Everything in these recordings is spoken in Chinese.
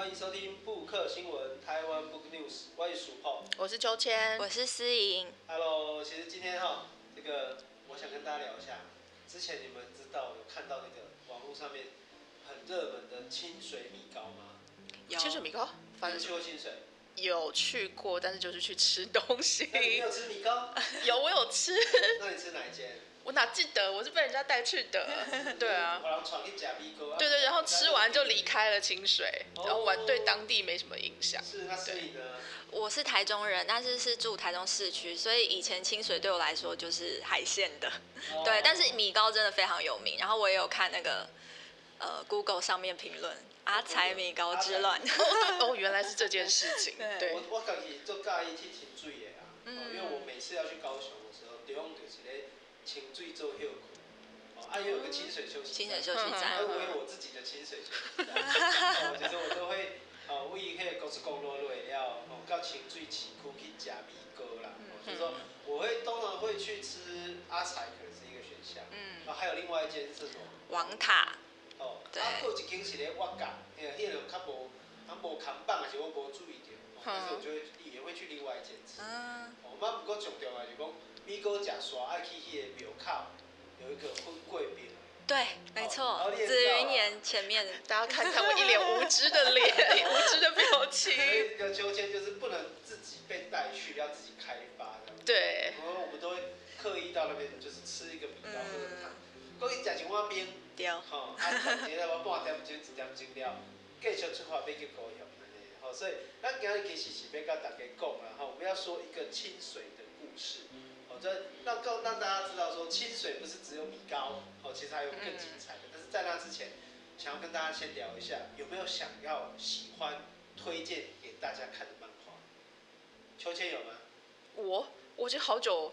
欢迎收听布克新闻台湾 Book News，我是秋千，我是思莹。Hello，其实今天哈，这个我想跟大家聊一下，之前你们知道有看到那个网络上面很热门的清水米糕吗？有清水米糕，反正去过清水。有去过，但是就是去吃东西。你有吃米糕？有，我有吃。那你吃哪一间？我哪记得？我是被人家带去的。对啊。对对，然后吃完就离开了清水，然后玩对当地没什么印象。是，那是你的。我是台中人，但是是住台中市区，所以以前清水对我来说就是海鲜的。对，但是米糕真的非常有名。然后我也有看那个呃 Google 上面评论。阿财米糕之乱 哦，原来是这件事情。对，我我自己做介意去清水的啊，因为我每次要去高雄的时候，地方就是咧清水做休困，哦，还有个清水休息清水休息站，我有我自己的清水休息站，哦，就是我都会，哦，为迄个高速公路落了，哦，到清水市区去吃米糕啦，所以说我会通常会去吃阿财，可能是一个选项，嗯，然后还有另外一间是什么？王塔。哦，啊，还有一间是咧挖角，迄个迄个较无，较无扛棒，还是我无注意到，但是我就会也会去另外一间吃。嗯。哦，嘛不过重点啊，就讲米糕食煞爱去迄个庙口，有一个粉粿饼。对，没错。紫云岩前面，大家看看我一脸无知的脸，无知的表情。所以这个秋千就是不能自己被带去，要自己开发的。对。然后我们都会刻意到那边，就是吃一个米糕或者汤。过去食一碗冰。好，啊，今日我半点钟一点钟了，继续出发要去高雄，好，所以咱今日其实是要跟大家讲啦，哈，我们要说一个清水的故事，好，这让让让大家知道说清水不是只有米糕，哦，其实还有更精彩的。但是在那之前，想要跟大家先聊一下，有没有想要喜欢推荐给大家看的漫画？秋千有吗？我，我已经好久。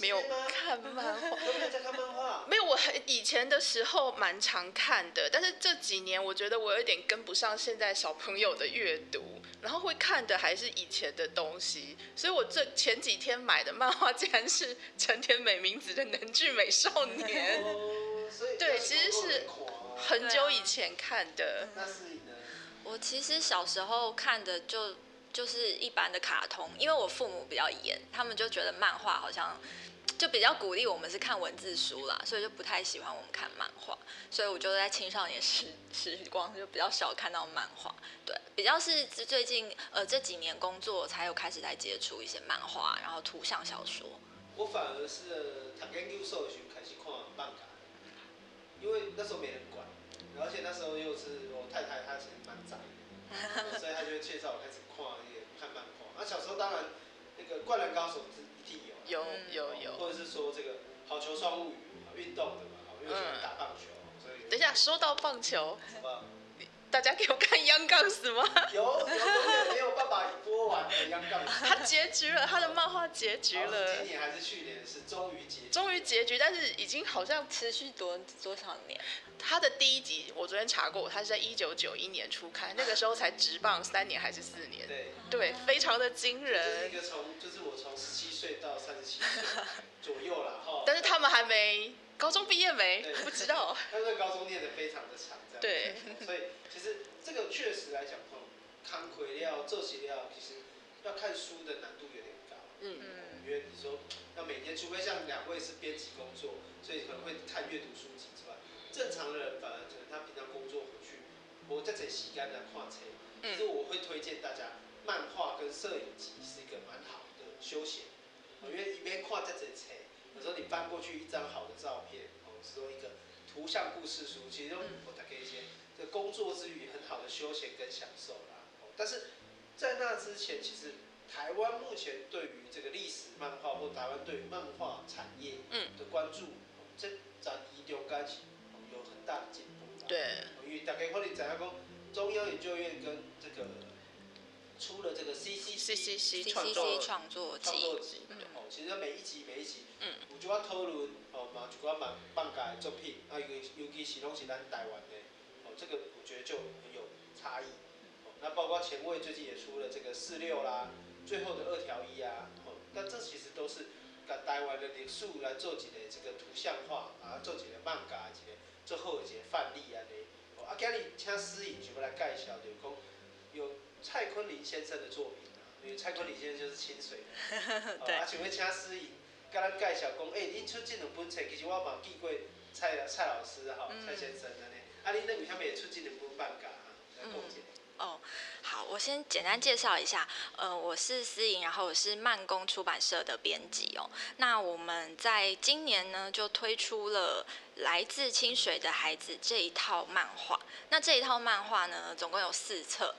没有看漫画，都没有在看漫画。没有，我很以前的时候蛮常看的，但是这几年我觉得我有点跟不上现在小朋友的阅读，然后会看的还是以前的东西，所以我这前几天买的漫画竟然是成田美名子的《能剧美少年》。哦，所以对，其实是很久以前看的。那是你的。我其实小时候看的就就是一般的卡通，因为我父母比较严，他们就觉得漫画好像。就比较鼓励我们是看文字书啦，所以就不太喜欢我们看漫画，所以我就在青少年时时光就比较少看到漫画，对，比较是最近呃这几年工作才有开始在接触一些漫画，然后图像小说。我反而是读研究所的时候开始看漫画，因为那时候没人管，而且那时候又是我太太她其实蛮宅的，所以她就会介绍我开始看那些看漫画。那小时候当然那个灌篮高手有。有有有，或者是说这个好球双物语，运动的嘛，因为喜欢打棒球，所以。等一下，说到棒球，大家给我看《Young Guns》吗？有有 他结局了，他的漫画结局了。今年还是去年是终于结。终于结局，但是已经好像持续多多少年？他的第一集我昨天查过，他是在一九九一年初刊，那个时候才直棒三年还是四年？对对，非常的惊人。一个从就是我从十七岁到三十七岁左右了哈。但是他们还没高中毕业没？不知道。但是高中念的非常的长，这样。对。所以其实这个确实来讲，康奎料、做起料，其实要看书的难度有点高。嗯嗯。因为你说要每天，除非像两位是编辑工作，所以可能会看阅读书籍之外，正常的人反而可能他平常工作回去，我在这时间来看册。其实我会推荐大家，漫画跟摄影集是一个蛮好的休闲。因为一边看这这册，有时候你翻过去一张好的照片，哦，说一个图像故事书，其实我大概一些这工作之余很好的休闲跟享受啦。但是在那之前，其实台湾目前对于这个历史漫画或台湾对于漫画产业的关注，这在一中间是有很大的进步。对，因为大家可能知影讲，中央研究院跟这个出了这个 C C C C 创作创作集，哦，其实每一集每一集，嗯，有就要讨论，哦，嘛有几寡漫漫画的作品，啊，尤尤其是拢是咱台湾的，哦，这个我觉得就很有差异。那包括前卫最近也出了这个四六啦，最后的二条一啊，哦，那这其实都是跟台湾的历史来做几个这个图像化，啊，做几个漫画，几个最后几个范例啊，啊，今日请思颖就要来介绍，就是讲有蔡坤林先生的作品啊，因为蔡坤林先生就是清水的，对啊，想要请诗颖跟咱介绍讲，诶、欸，你出这两本册，其实我嘛记过蔡蔡老师哈，蔡先生安尼，啊，恁那为什么会出这两本漫画啊？来讲一下。哦，好，我先简单介绍一下，呃，我是思颖，然后我是慢工出版社的编辑哦。那我们在今年呢，就推出了《来自清水的孩子》这一套漫画。那这一套漫画呢，总共有四册，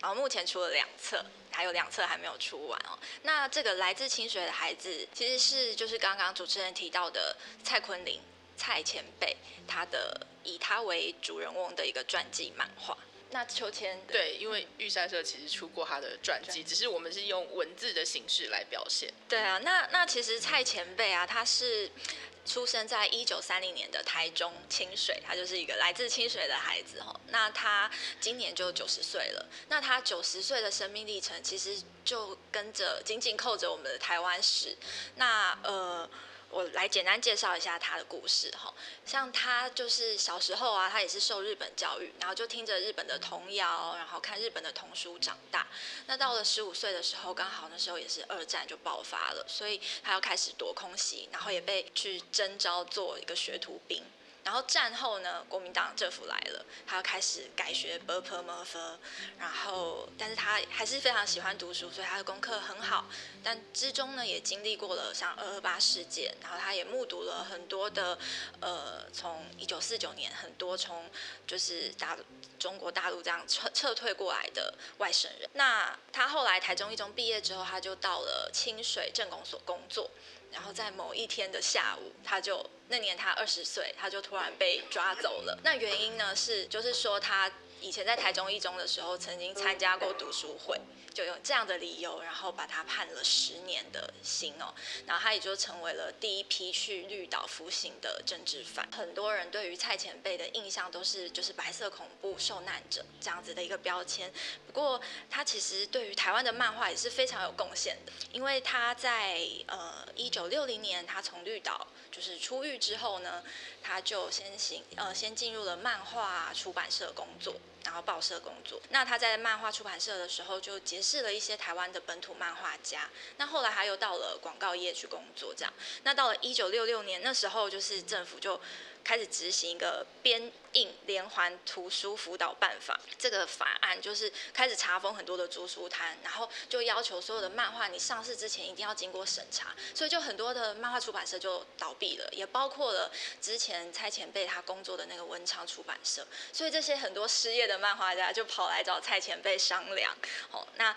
然后目前出了两册，还有两册还没有出完哦。那这个《来自清水的孩子》其实是就是刚刚主持人提到的蔡坤林蔡前辈，他的以他为主人翁的一个传记漫画。那秋千对，因为玉山社其实出过他的传记，只是我们是用文字的形式来表现。对啊，那那其实蔡前辈啊，他是出生在一九三零年的台中清水，他就是一个来自清水的孩子哈。那他今年就九十岁了，那他九十岁的生命历程，其实就跟着紧紧扣着我们的台湾史。那呃。我来简单介绍一下他的故事哈，像他就是小时候啊，他也是受日本教育，然后就听着日本的童谣，然后看日本的童书长大。那到了十五岁的时候，刚好那时候也是二战就爆发了，所以他要开始躲空袭，然后也被去征召做一个学徒兵。然后战后呢国民党政府来了他要开始改学 berpermerfer 然后但是他还是非常喜欢读书所以他的功课很好。但之中呢也经历过了像二二八事件然后他也目睹了很多的呃从一九四九年很多从就是大陆中国大陆这样撤撤退过来的外省人。那他后来台中一中毕业之后，他就到了清水镇公所工作。然后在某一天的下午，他就那年他二十岁，他就突然被抓走了。那原因呢是，就是说他以前在台中一中的时候，曾经参加过读书会。就用这样的理由，然后把他判了十年的刑哦，然后他也就成为了第一批去绿岛服刑的政治犯。很多人对于蔡前辈的印象都是就是白色恐怖受难者这样子的一个标签。不过他其实对于台湾的漫画也是非常有贡献的，因为他在呃一九六零年他从绿岛就是出狱之后呢，他就先行呃先进入了漫画出版社工作。然后报社工作，那他在漫画出版社的时候就结识了一些台湾的本土漫画家。那后来他又到了广告业去工作，这样。那到了一九六六年，那时候就是政府就。开始执行一个编印连环图书辅导办法，这个法案就是开始查封很多的租书摊，然后就要求所有的漫画你上市之前一定要经过审查，所以就很多的漫画出版社就倒闭了，也包括了之前蔡前辈他工作的那个文昌出版社，所以这些很多失业的漫画家就跑来找蔡前辈商量，哦，那。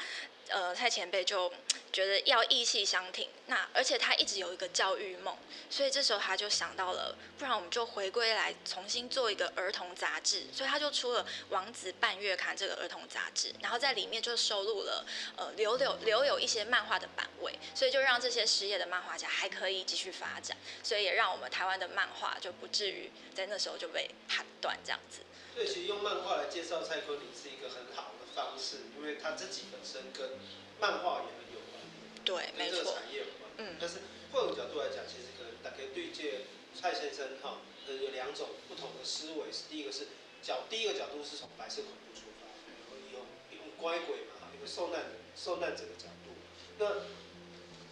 呃，蔡前辈就觉得要义气相挺，那而且他一直有一个教育梦，所以这时候他就想到了，不然我们就回归来重新做一个儿童杂志，所以他就出了《王子半月刊》这个儿童杂志，然后在里面就收录了呃留有留有一些漫画的版位，所以就让这些失业的漫画家还可以继续发展，所以也让我们台湾的漫画就不至于在那时候就被砍断这样子。所以其实用漫画来介绍蔡坤林是一个很好的方式，因为他自己本身跟漫画也很有关联，对，没错，跟这个产业有关。嗯，但是换个角度来讲，其实可能大家对这蔡先生哈，呃，有两种不同的思维。是第一个是角，第一个角度是从白色恐怖出发，然后用用乖鬼嘛，一个受难受难者的角度。那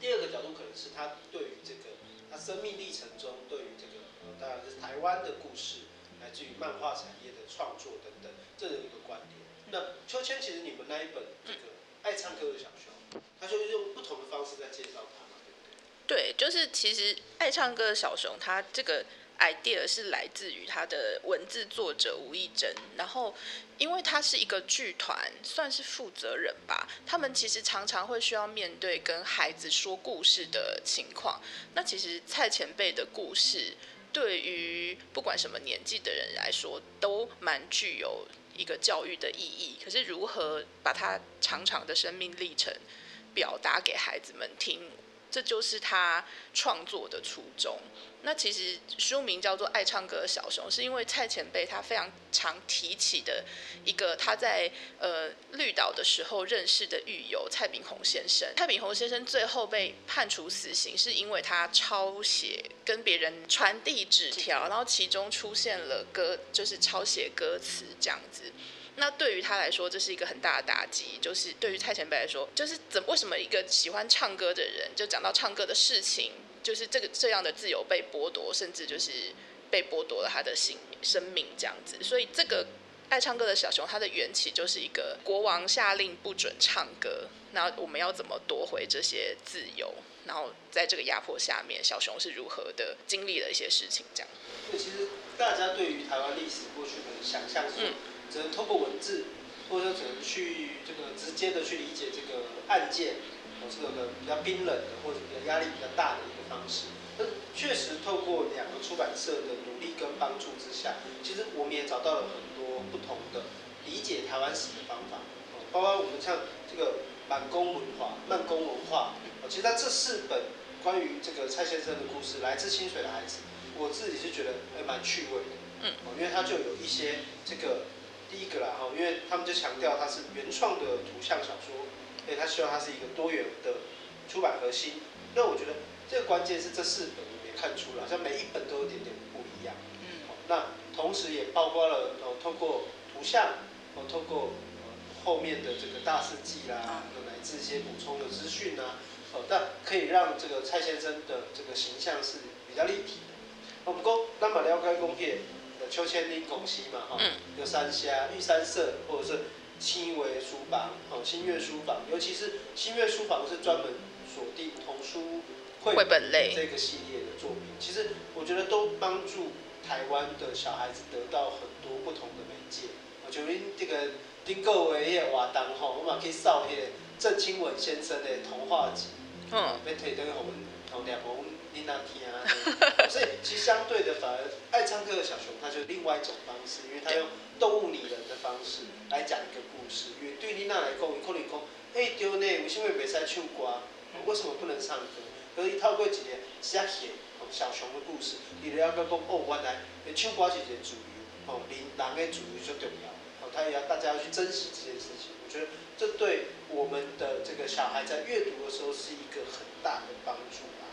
第二个角度可能是他对于这个他生命历程中对于这个呃，当然是台湾的故事。来自于漫画产业的创作等等，这有一个观点。那秋千其实你们那一本这个爱唱歌的小熊，他就是用不同的方式在介绍他嘛，对不对？对，就是其实爱唱歌的小熊，他这个 idea 是来自于他的文字作者吴亦珍。然后，因为他是一个剧团，算是负责人吧，他们其实常常会需要面对跟孩子说故事的情况。那其实蔡前辈的故事。对于不管什么年纪的人来说，都蛮具有一个教育的意义。可是如何把它长长的生命历程表达给孩子们听，这就是他创作的初衷。那其实书名叫做《爱唱歌的小熊》，是因为蔡前辈他非常常提起的一个他在呃绿岛的时候认识的狱友蔡炳宏先生。蔡炳宏先生最后被判处死刑，是因为他抄写跟别人传递纸条，然后其中出现了歌，就是抄写歌词这样子。那对于他来说，这是一个很大的打击。就是对于蔡前辈来说，就是怎为什么一个喜欢唱歌的人，就讲到唱歌的事情。就是这个这样的自由被剥夺，甚至就是被剥夺了他的性生命这样子。所以这个爱唱歌的小熊，它的缘起就是一个国王下令不准唱歌，那我们要怎么夺回这些自由？然后在这个压迫下面，小熊是如何的经历了一些事情这样。对，其实大家对于台湾历史过去的想象是，只能透过文字，或者说只能去这个直接的去理解这个案件。这个比较冰冷的，或者比较压力比较大的一个方式，但确实透过两个出版社的努力跟帮助之下，其实我们也找到了很多不同的理解台湾史的方法，包括我们像这个满宫文化、慢工文化，其实在这四本关于这个蔡先生的故事，来自清水的孩子，我自己是觉得还蛮趣味的，嗯，因为他就有一些这个第一个啦哈，因为他们就强调它是原创的图像小说。所以他希望它是一个多元的出版核心。那我觉得这个关键是这四本里面看出来，好像每一本都有点点不一样。嗯。那同时也包括了哦，透过图像，哦，透过后面的这个大事记啦，乃至一些补充的资讯啊，哦，但可以让这个蔡先生的这个形象是比较立体的。我们讲那么了解工业的邱千拎公司嘛，哈，有三峡玉山社，或者是。新维书房，哦，新月书房，尤其是新月书房是专门锁定童书绘本类这个系列的作品。其实我觉得都帮助台湾的小孩子得到很多不同的媒介。我觉得这个丁各位也瓦当吼，我们可以扫那个郑清文先生的童话集，嗯，被推登我们童年我们听那听啊。所以其实相对的，反而爱唱歌的小熊，他就另外一种方式，因为他用。动物拟人的方式来讲一个故事，因为对丽娜来讲，你可能讲，哎，对呢，为什么没在唱歌？为什么不能唱歌？可以透过几年写写小熊的故事，你了解讲，哦，原来唱歌是一个自由，哦，人人的自由最重要，哦，他也要大家要去珍惜这件事情。我觉得这对我们的这个小孩在阅读的时候是一个很大的帮助吧。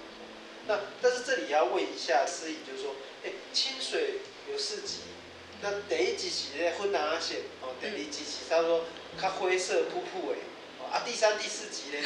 那但是这里要问一下司仪，就是说，哎，清水有四级。那第一集是咧粉蓝仔色，哦，第二集是差不多较灰色、瀑布诶，啊，第三、第四集咧，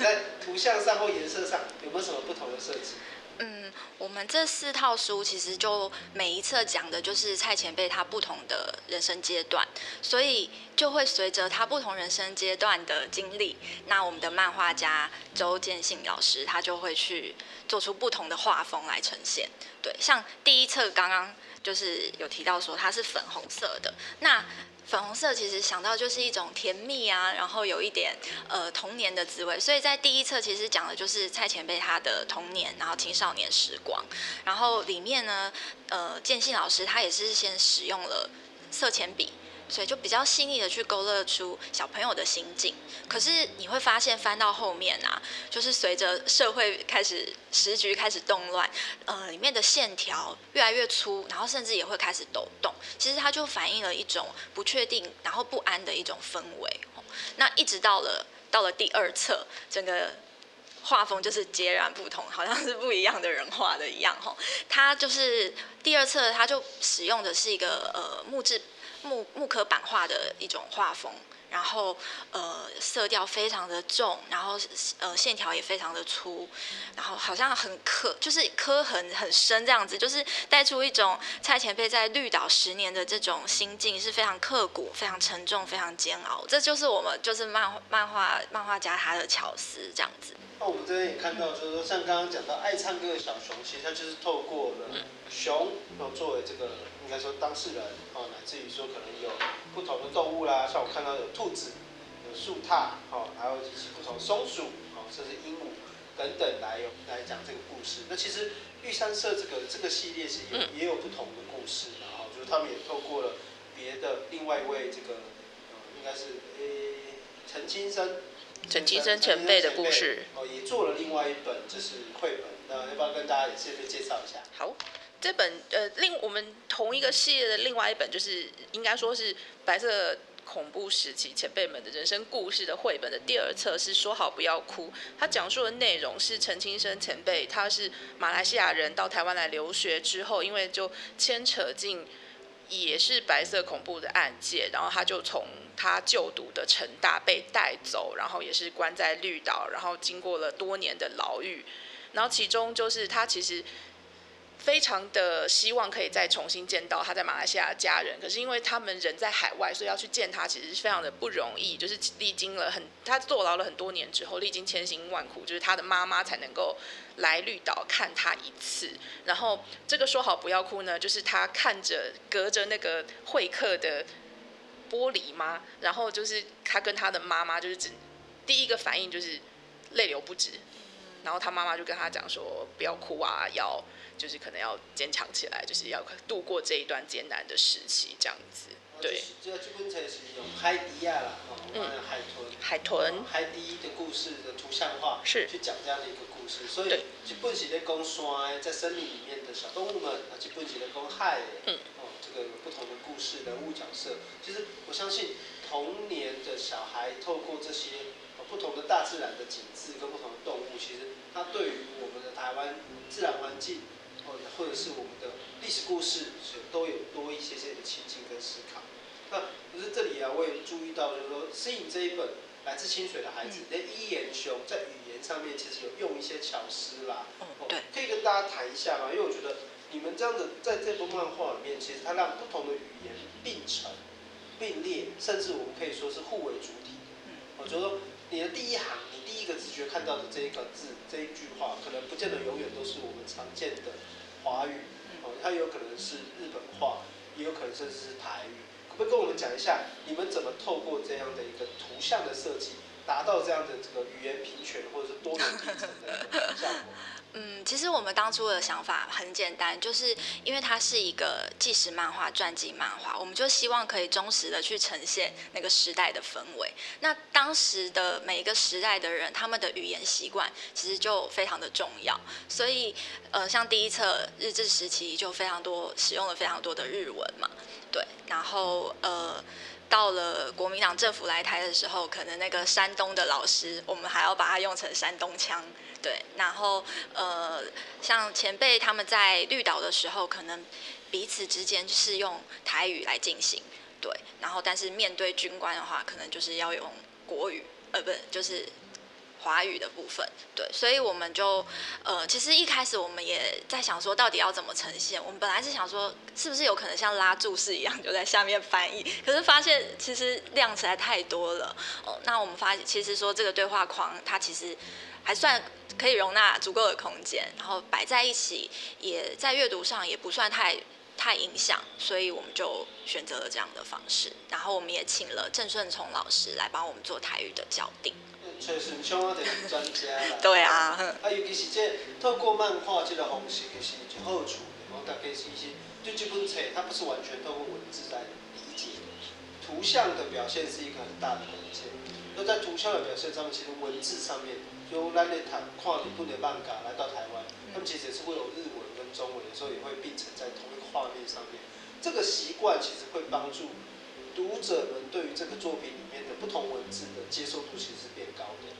在图像上或颜色上有没有什么不同的设计？嗯，我们这四套书其实就每一册讲的就是蔡前辈他不同的人生阶段，所以就会随着他不同人生阶段的经历，那我们的漫画家周建信老师他就会去做出不同的画风来呈现。对，像第一册刚刚。就是有提到说它是粉红色的，那粉红色其实想到就是一种甜蜜啊，然后有一点呃童年的滋味，所以在第一册其实讲的就是蔡前辈他的童年，然后青少年时光，然后里面呢，呃，建信老师他也是先使用了色铅笔。所以就比较细腻的去勾勒出小朋友的心境，可是你会发现翻到后面啊，就是随着社会开始时局开始动乱，呃，里面的线条越来越粗，然后甚至也会开始抖动。其实它就反映了一种不确定，然后不安的一种氛围。那一直到了到了第二册，整个画风就是截然不同，好像是不一样的人画的一样。吼，它就是第二册，它就使用的是一个呃木质。木木刻版画的一种画风，然后呃色调非常的重，然后呃线条也非常的粗，然后好像很刻，就是刻痕很深这样子，就是带出一种蔡前辈在绿岛十年的这种心境是非常刻骨、非常沉重、非常煎熬。这就是我们就是漫漫画漫画家他的巧思这样子。那我们这边也看到，就是说像刚刚讲到爱唱歌的小熊，其实他就是透过了熊，然后作为这个。应该说当事人哦，乃至于说可能有不同的动物啦，像我看到有兔子、有树獭哦，还有一些不同松鼠哦，甚至鹦鹉等等来有来讲这个故事。那其实玉山社这个这个系列是也也有不同的故事，然后就是他们也透过了别的另外一位这个呃，应该是诶陈金生，陈金生前辈的故事哦，也做了另外一本就是绘本，那要不要跟大家也顺便介绍一下？好，这本呃另我们同一个系列的另外一本就是应该说是白色恐怖时期前辈们的人生故事的绘本的第二册是说好不要哭，它讲述的内容是陈清生前辈，他是马来西亚人到台湾来留学之后，因为就牵扯进也是白色恐怖的案件，然后他就从他就读的成大被带走，然后也是关在绿岛，然后经过了多年的牢狱，然后其中就是他其实。非常的希望可以再重新见到他在马来西亚的家人，可是因为他们人在海外，所以要去见他其实是非常的不容易。就是历经了很，他坐牢了很多年之后，历经千辛万苦，就是他的妈妈才能够来绿岛看他一次。然后这个说好不要哭呢，就是他看着隔着那个会客的玻璃吗？然后就是他跟他的妈妈就是只第一个反应就是泪流不止，然后他妈妈就跟他讲说不要哭啊，要。就是可能要坚强起来，就是要度过这一段艰难的时期，这样子。对。这这本册是用海迪亚啦，嗯，海豚。海豚。海底的故事的图像化，是去讲这样的一个故事。所以，这本是在讲山，在森林里面的小动物们，啊，这本是在讲海，嗯，哦，这个有不同的故事、人物角色。其实我相信，童年的小孩透过这些不同的大自然的景致跟不同的动物，其实它对于我们的台湾自然环境。或者是我们的历史故事，是都有多一些些的亲近跟思考。那可是这里啊，我也注意到，就是说，诗颖这一本来自清水的孩子，那伊言雄在语言上面其实有用一些巧思啦。哦，对，可以跟大家谈一下吗？因为我觉得你们这样子在这部漫画里面，其实它让不同的语言并成、并列，甚至我们可以说是互为主体。我觉得说你的第一行，你第一个直觉看到的这一个字、这一句话，可能不见得永远都是我们常见的。华语，哦，它有可能是日本话，也有可能甚至是台语。可不可以跟我们讲一下，你们怎么透过这样的一个图像的设计，达到这样的这个语言平权或者是多元平层的一个效果？嗯，其实我们当初的想法很简单，就是因为它是一个纪实漫画、传记漫画，我们就希望可以忠实的去呈现那个时代的氛围。那当时的每一个时代的人，他们的语言习惯其实就非常的重要。所以，呃，像第一册日治时期就非常多使用了非常多的日文嘛，对。然后，呃，到了国民党政府来台的时候，可能那个山东的老师，我们还要把它用成山东腔。对，然后呃，像前辈他们在绿岛的时候，可能彼此之间是用台语来进行，对，然后但是面对军官的话，可能就是要用国语，呃，不就是华语的部分，对，所以我们就呃，其实一开始我们也在想说，到底要怎么呈现？我们本来是想说，是不是有可能像拉注释一样，就在下面翻译？可是发现其实量实在太多了，哦，那我们发其实说这个对话框，它其实还算。可以容纳足够的空间，然后摆在一起，也在阅读上也不算太太影响，所以我们就选择了这样的方式。然后我们也请了郑顺聪老师来帮我们做台语的校订。郑顺聪啊，就是专家啦。对啊。啊，尤其是这透过漫画这个方式，其实就好处，然后大家其实就这本册，它不是完全透过文字来理解，图像的表现是一个很大的关键。那在图像的表现上面，其实文字上面。由来来谈跨日本的漫画来到台湾，他们其实也是会有日文跟中文，有时候也会并存在同一个画面上面。这个习惯其实会帮助读者们对于这个作品里面的不同文字的接受度其实是变高的。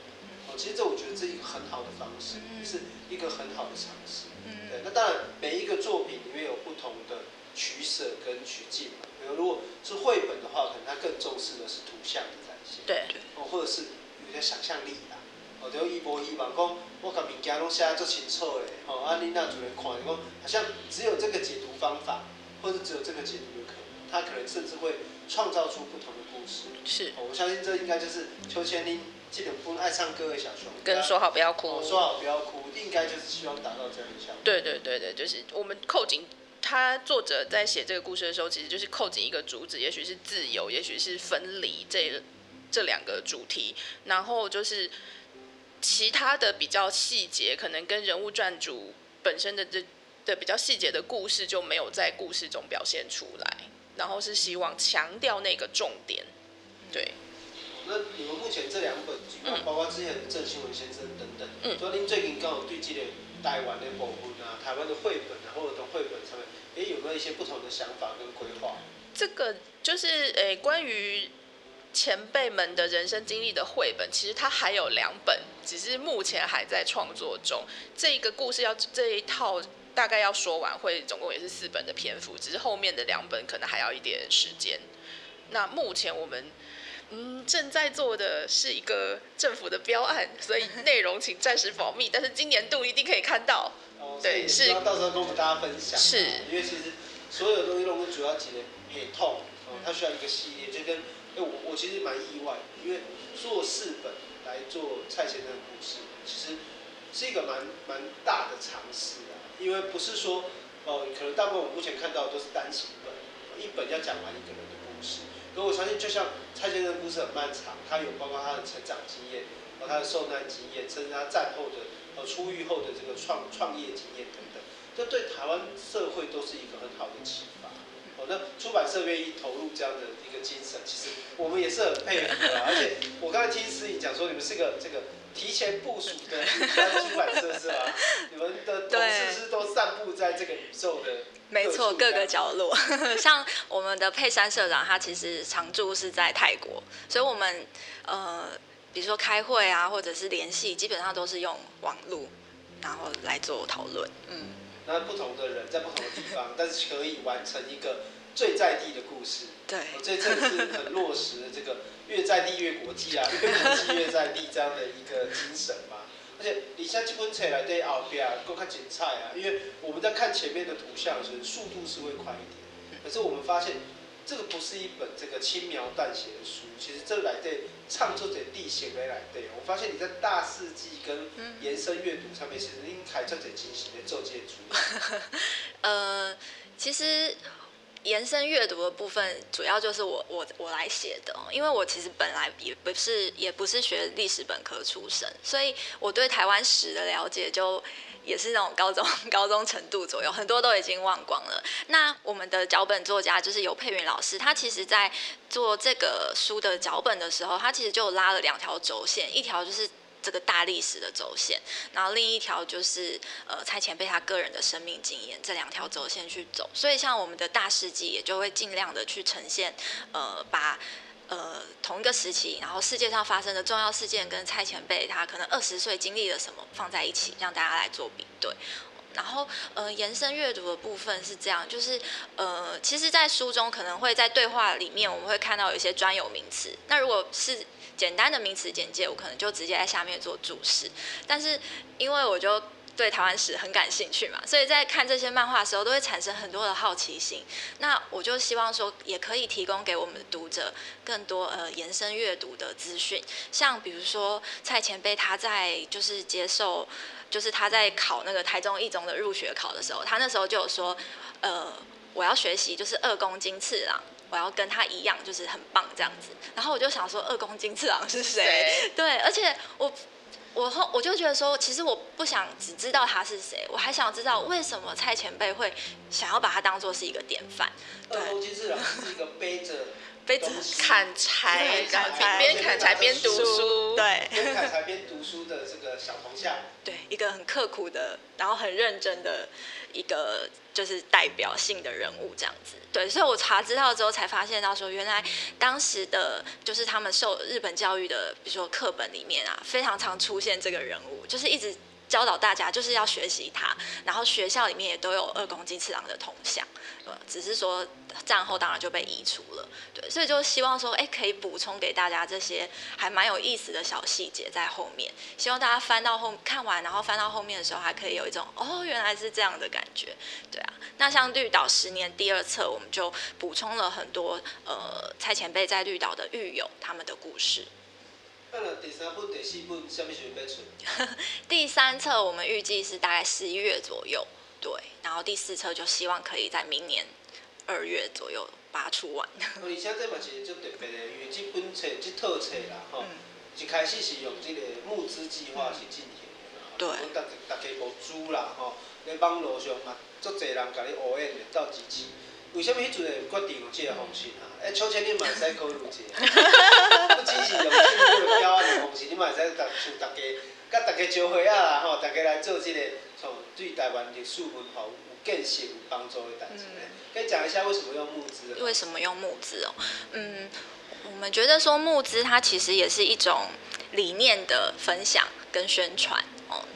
哦，其实这我觉得这是一个很好的方式，是一个很好的尝试。对，那当然每一个作品里面有不同的取舍跟取径嘛。比如如果是绘本的话，可能他更重视的是图像的展现。对。哦，或者是有些想象力啦。哦，就一波一嘛，讲我甲物件拢写得足清楚诶，吼，啊，你那主人看，讲好像只有这个解读方法，或者只有这个解读就可能，他可能甚至会创造出不同的故事。是，哦，我相信这应该就是邱千玲这本不爱唱歌的小熊，跟说好不要哭，说好不要哭，应该就是希望达到这样的效果。对对对对，就是我们扣紧他作者在写这个故事的时候，其实就是扣紧一个主旨，也许是自由，也许是分离这这两个主题，然后就是。其他的比较细节，可能跟人物传主本身的这的比较细节的故事就没有在故事中表现出来，然后是希望强调那个重点，对。那你们目前这两本，嗯，包括之前的郑新文先生等等，嗯，说您最近刚好对这个台湾的部分啊，台湾的绘本啊，或者的绘本上面，哎有没有一些不同的想法跟规划？这个就是诶、欸，关于前辈们的人生经历的绘本，其实它还有两本，只是目前还在创作中。这一个故事要这一套大概要说完，会总共也是四本的篇幅，只是后面的两本可能还要一点时间。那目前我们。嗯，正在做的是一个政府的标案，所以内容请暂时保密。但是今年度一定可以看到。哦，对，是。到时候跟我们大家分享。是。因为其实所有东西都主要几个很痛，哦，它需要一个系列，就跟，哎，我我其实蛮意外，因为做四本来做蔡先生的故事，其实是一个蛮蛮大的尝试啊。因为不是说，哦，可能大部分我目前看到的都是单行本，一本要讲完一个人的故事。可我相信，就像蔡先生的故事很漫长，他有包括他的成长经验，和他的受难经验，甚至他战后的呃出狱后的这个创创业经验等等，这对台湾社会都是一个很好的。社愿意投入这样的一个精神，其实我们也是很佩服的。而且我刚才听思颖讲说，你们是个这个提前部署的出版社是吧？你们的同事是都散布在这个宇宙的。没错，各个角落，像我们的佩珊社长，他其实常驻是在泰国，所以我们呃，比如说开会啊，或者是联系，基本上都是用网络，然后来做讨论。嗯，那不同的人在不同的地方，但是可以完成一个最在地的故事。对，这这是很落实的这个越在地越国际啊，越国际越在地这样的一个精神嘛。而且你像这本册来对后边够看剪菜啊，因为我们在看前面的图像的时候，速度是会快一点。可是我们发现，这个不是一本这个轻描淡写的书，其实这来对唱作者地形的来对。我发现你在大事记跟延伸阅读上面，其实应该这点精心的做这些处理。呃，其实。延伸阅读的部分，主要就是我我我来写的，因为我其实本来也不是也不是学历史本科出身，所以我对台湾史的了解就也是那种高中 高中程度左右，很多都已经忘光了。那我们的脚本作家就是游珮芸老师，他其实在做这个书的脚本的时候，他其实就拉了两条轴线，一条就是。这个大历史的轴线，然后另一条就是呃蔡前辈他个人的生命经验，这两条轴线去走。所以像我们的大事记也就会尽量的去呈现，呃把呃同一个时期，然后世界上发生的重要事件跟蔡前辈他可能二十岁经历了什么放在一起，让大家来做比对。然后呃延伸阅读的部分是这样，就是呃其实，在书中可能会在对话里面我们会看到有一些专有名词，那如果是简单的名词简介，我可能就直接在下面做注释。但是因为我就对台湾史很感兴趣嘛，所以在看这些漫画的时候，都会产生很多的好奇心。那我就希望说，也可以提供给我们的读者更多呃延伸阅读的资讯。像比如说蔡前辈他在就是接受，就是他在考那个台中一中的入学考的时候，他那时候就有说，呃，我要学习就是二宫金次郎。我要跟他一样，就是很棒这样子。然后我就想说，二宫金次郎是谁？对，而且我我后我就觉得说，其实我不想只知道他是谁，我还想知道为什么蔡前辈会想要把他当做是一个典范。二宫金次郎是一个背着背着砍柴，然后边砍柴边读书，对，边砍柴边读书的这个小铜像。对，一个很刻苦的，然后很认真的一个就是代表性的人物这样子。对，所以我查资料之后才发现到说，原来当时的就是他们受日本教育的，比如说课本里面啊，非常常出现这个人物，就是一直。教导大家就是要学习他，然后学校里面也都有二宫金次郎的铜像，呃，只是说战后当然就被移除了，对，所以就希望说，哎，可以补充给大家这些还蛮有意思的小细节在后面，希望大家翻到后看完，然后翻到后面的时候，还可以有一种哦，原来是这样的感觉，对啊。那像绿岛十年第二册，我们就补充了很多呃蔡前辈在绿岛的狱友他们的故事。第三本、第四本什么时候要出？第三册我们预计是大概十一月左右，对。然后第四册就希望可以在明年二月左右把它出完。而且这嘛是足特别的，因为这本册、这套册啦，吼、嗯，一开始是用这个募资计划去进行的。对。大大家啦，吼，在网络上嘛，足侪人甲你乌烟的到支持。为什么迄阵会决定用这个方式啊？哎，秋千你嘛会使考虑一下，不只是用进步的标案的方式，你嘛会使逐像大家，甲大家招会啊啦吼，大家来做这个从对台湾历史文化有建设有帮助的代志呢。可以讲一下为什么用募资？为什么用募资哦？嗯，我们觉得说募资它其实也是一种理念的分享跟宣传。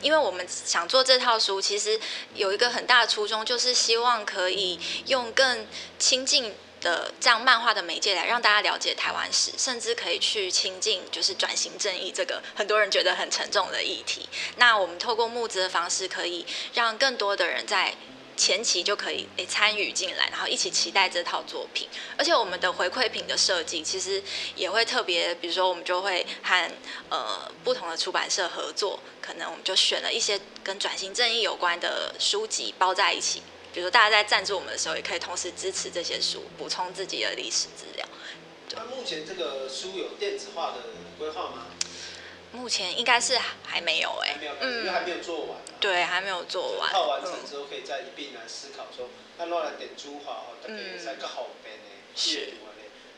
因为我们想做这套书，其实有一个很大的初衷，就是希望可以用更亲近的这样漫画的媒介来让大家了解台湾史，甚至可以去亲近就是转型正义这个很多人觉得很沉重的议题。那我们透过募资的方式，可以让更多的人在。前期就可以诶参与进来，然后一起期待这套作品。而且我们的回馈品的设计其实也会特别，比如说我们就会和呃不同的出版社合作，可能我们就选了一些跟转型正义有关的书籍包在一起。比如说大家在赞助我们的时候，也可以同时支持这些书，补充自己的历史资料。那目前这个书有电子化的规划吗？目前应该是还没有哎，嗯，因为还没有做完。对，还没有做完。套完成之后，可以再一并来思考说，那落来点珠华哦，大概三个好边呢，阅读的。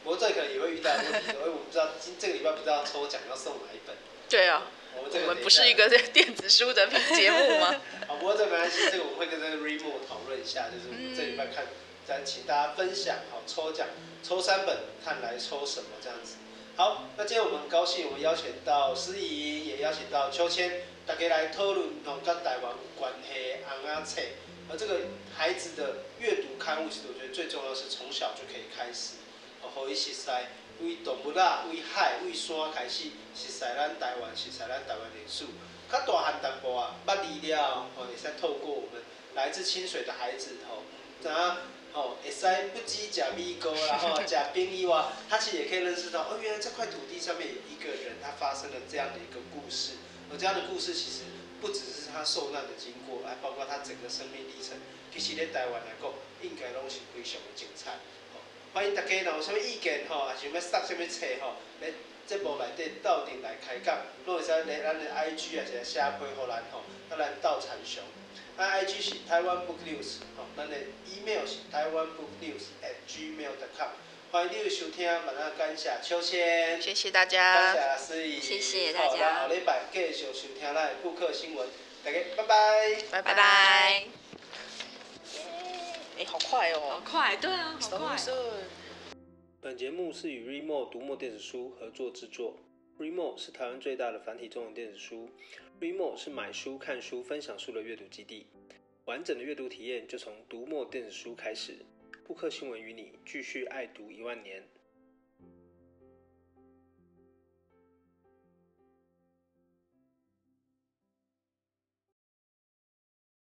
不过这可能也会遇到问题，因为我不知道今这个礼拜不知道抽奖要送哪一本。对啊，我们这个不是一个 电子书的节目吗？好，不过这个没关系，这个我们会跟这个 Readmoo 讨论一下，就是我们这礼拜看，再请大家分享，好，抽奖抽三本，看来抽什么这样子。好，那今天我们高兴，我们邀请到思怡，也邀请到秋千，大家来讨论同跟台湾关系的尪仔册。而这个孩子的阅读刊物，其实我觉得最重要是从小就可以开始，哦，可以熟悉为动物啊、为海、为山开始熟悉咱台湾，熟悉咱台湾历史。较大汉淡薄啊，捌字了，哦，会使透过我们来自清水的孩子，吼，怎哦，会使不只食米糕啦，吼，食冰以外，他其实也可以认识到，哦，原来这块土地上面有一个人，他发生了这样的一个故事。而这样的故事其实不只是他受难的经过，还包括他整个生命历程。其实，咧台湾来讲，应该拢是非常的精彩。哦，欢迎大家，若有啥物意见吼，也想要送啥物册吼，来底斗阵来开讲，拢会使来咱的 IG 啊，是写批互咱吼，咱来斗产熊。咱 IG 是台湾 Book News，吼，咱的 email 是台湾 Book News at gmail.com。欢迎你的收听，万分感谢秋千，谢谢大家，感谢思怡，谢谢大家。好，后礼拜继续收听咱的顾客新闻，大家拜拜，拜拜。哎、欸，好快哦，好快，对啊，好快。本节目是与 Readmoo 读墨电子书合作制作 ReMo 是台湾最大的繁体中文电子书。，ReMo 是买书、看书、分享书的阅读基地，完整的阅读体验就从读墨电子书开始。布克新闻与你继续爱读一万年。